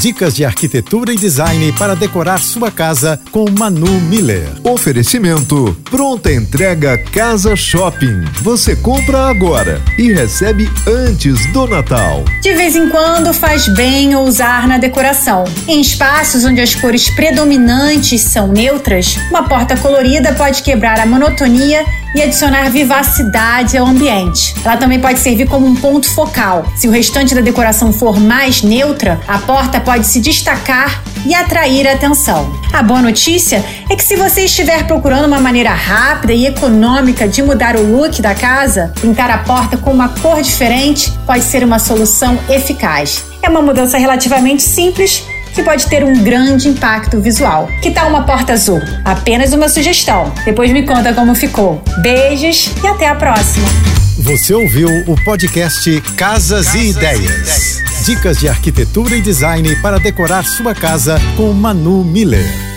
Dicas de arquitetura e design para decorar sua casa com Manu Miller. Oferecimento: pronta entrega Casa Shopping. Você compra agora e recebe antes do Natal. De vez em quando faz bem ousar na decoração. Em espaços onde as cores predominantes são neutras, uma porta colorida pode quebrar a monotonia e adicionar vivacidade ao ambiente. Ela também pode servir como um ponto focal. Se o restante da decoração for mais neutra, a porta pode se destacar e atrair atenção. A boa notícia é que se você estiver procurando uma maneira rápida e econômica de mudar o look da casa, pintar a porta com uma cor diferente pode ser uma solução eficaz. É uma mudança relativamente simples que pode ter um grande impacto visual. Que tal uma porta azul? Apenas uma sugestão. Depois me conta como ficou. Beijos e até a próxima. Você ouviu o podcast Casas, Casas e, ideias. e Ideias. Dicas de arquitetura e design para decorar sua casa com Manu Miller.